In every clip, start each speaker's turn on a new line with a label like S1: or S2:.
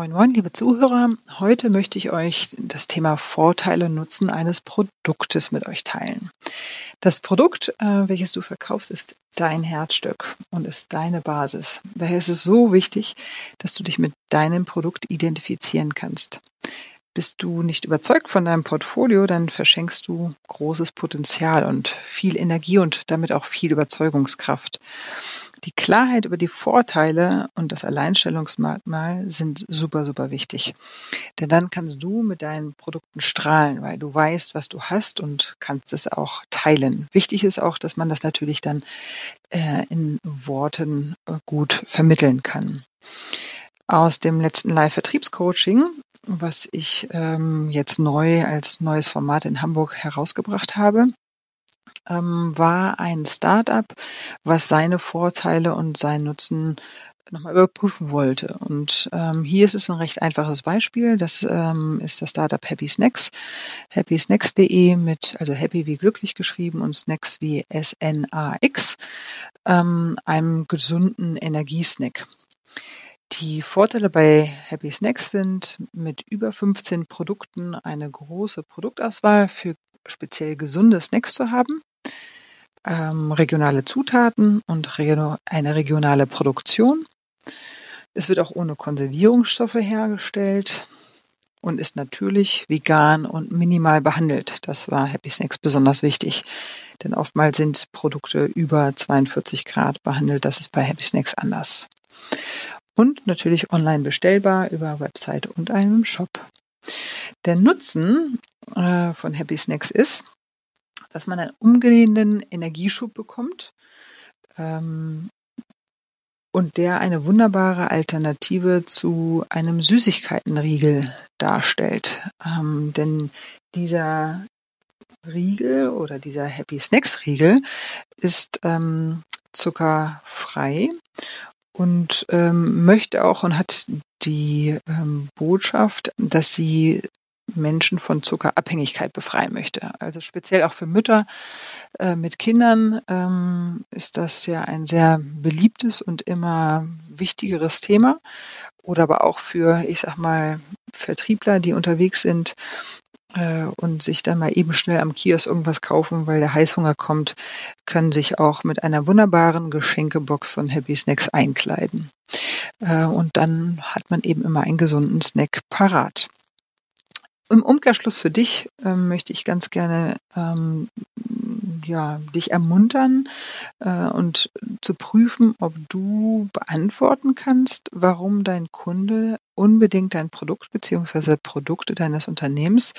S1: Moin Moin, liebe Zuhörer. Heute möchte ich euch das Thema Vorteile Nutzen eines Produktes mit euch teilen. Das Produkt, äh, welches du verkaufst, ist dein Herzstück und ist deine Basis. Daher ist es so wichtig, dass du dich mit deinem Produkt identifizieren kannst. Bist du nicht überzeugt von deinem Portfolio, dann verschenkst du großes Potenzial und viel Energie und damit auch viel Überzeugungskraft. Die Klarheit über die Vorteile und das Alleinstellungsmerkmal sind super, super wichtig. Denn dann kannst du mit deinen Produkten strahlen, weil du weißt, was du hast und kannst es auch teilen. Wichtig ist auch, dass man das natürlich dann äh, in Worten äh, gut vermitteln kann. Aus dem letzten Live-Vertriebscoaching was ich ähm, jetzt neu als neues Format in Hamburg herausgebracht habe, ähm, war ein Startup, was seine Vorteile und seinen Nutzen nochmal überprüfen wollte. Und ähm, hier ist es ein recht einfaches Beispiel. Das ähm, ist das Startup Happy Snacks. happysnacks.de mit, also happy wie glücklich geschrieben und Snacks wie S-N-A-X, ähm, einem gesunden Energiesnack. Die Vorteile bei Happy Snacks sind mit über 15 Produkten eine große Produktauswahl für speziell gesunde Snacks zu haben, ähm, regionale Zutaten und regio eine regionale Produktion. Es wird auch ohne Konservierungsstoffe hergestellt und ist natürlich vegan und minimal behandelt. Das war Happy Snacks besonders wichtig, denn oftmals sind Produkte über 42 Grad behandelt. Das ist bei Happy Snacks anders und natürlich online bestellbar über Website und einem Shop. Der Nutzen äh, von Happy Snacks ist, dass man einen umgehenden Energieschub bekommt ähm, und der eine wunderbare Alternative zu einem Süßigkeitenriegel darstellt. Ähm, denn dieser Riegel oder dieser Happy Snacks Riegel ist ähm, zuckerfrei und ähm, möchte auch und hat die ähm, Botschaft, dass sie Menschen von Zuckerabhängigkeit befreien möchte. Also speziell auch für Mütter äh, mit Kindern ähm, ist das ja ein sehr beliebtes und immer wichtigeres Thema. Oder aber auch für, ich sag mal, Vertriebler, die unterwegs sind äh, und sich dann mal eben schnell am Kiosk irgendwas kaufen, weil der Heißhunger kommt, können sich auch mit einer wunderbaren Geschenkebox von Happy Snacks einkleiden. Äh, und dann hat man eben immer einen gesunden Snack parat. Im Umkehrschluss für dich ähm, möchte ich ganz gerne ähm, ja, dich ermuntern äh, und zu prüfen, ob du beantworten kannst, warum dein Kunde unbedingt dein Produkt bzw. Produkte deines Unternehmens,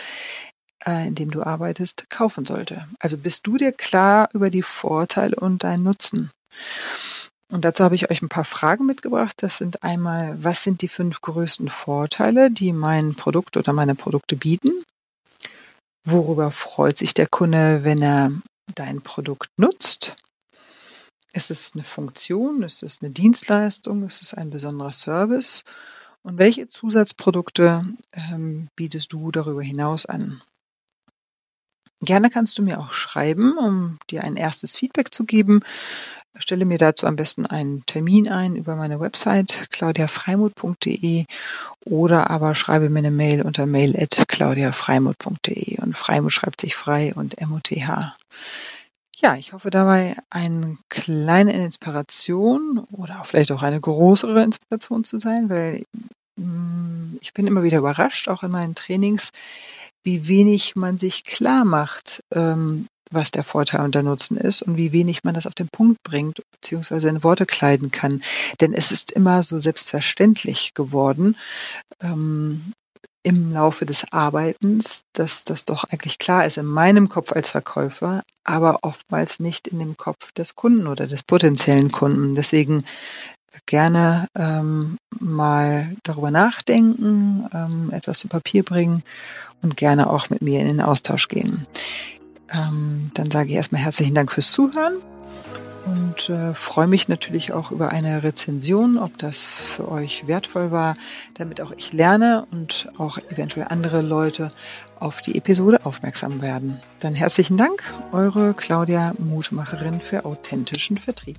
S1: äh, in dem du arbeitest, kaufen sollte. Also bist du dir klar über die Vorteile und deinen Nutzen? Und dazu habe ich euch ein paar Fragen mitgebracht. Das sind einmal, was sind die fünf größten Vorteile, die mein Produkt oder meine Produkte bieten? Worüber freut sich der Kunde, wenn er dein Produkt nutzt? Ist es eine Funktion? Ist es eine Dienstleistung? Ist es ein besonderer Service? Und welche Zusatzprodukte ähm, bietest du darüber hinaus an? Gerne kannst du mir auch schreiben, um dir ein erstes Feedback zu geben. Stelle mir dazu am besten einen Termin ein über meine Website claudiafreimut.de oder aber schreibe mir eine Mail unter mail at claudiafreimut.de und Freimut schreibt sich frei und M-O-T-H. Ja, ich hoffe dabei eine kleine Inspiration oder vielleicht auch eine größere Inspiration zu sein, weil mm, ich bin immer wieder überrascht, auch in meinen Trainings, wie wenig man sich klar macht, ähm, was der Vorteil und der Nutzen ist und wie wenig man das auf den Punkt bringt beziehungsweise in Worte kleiden kann. Denn es ist immer so selbstverständlich geworden, ähm, im Laufe des Arbeitens, dass das doch eigentlich klar ist in meinem Kopf als Verkäufer, aber oftmals nicht in dem Kopf des Kunden oder des potenziellen Kunden. Deswegen gerne ähm, mal darüber nachdenken, ähm, etwas zu Papier bringen und gerne auch mit mir in den Austausch gehen. Ähm, dann sage ich erstmal herzlichen Dank fürs Zuhören und äh, freue mich natürlich auch über eine Rezension, ob das für euch wertvoll war, damit auch ich lerne und auch eventuell andere Leute auf die Episode aufmerksam werden. Dann herzlichen Dank, eure Claudia Mutmacherin für authentischen Vertrieb.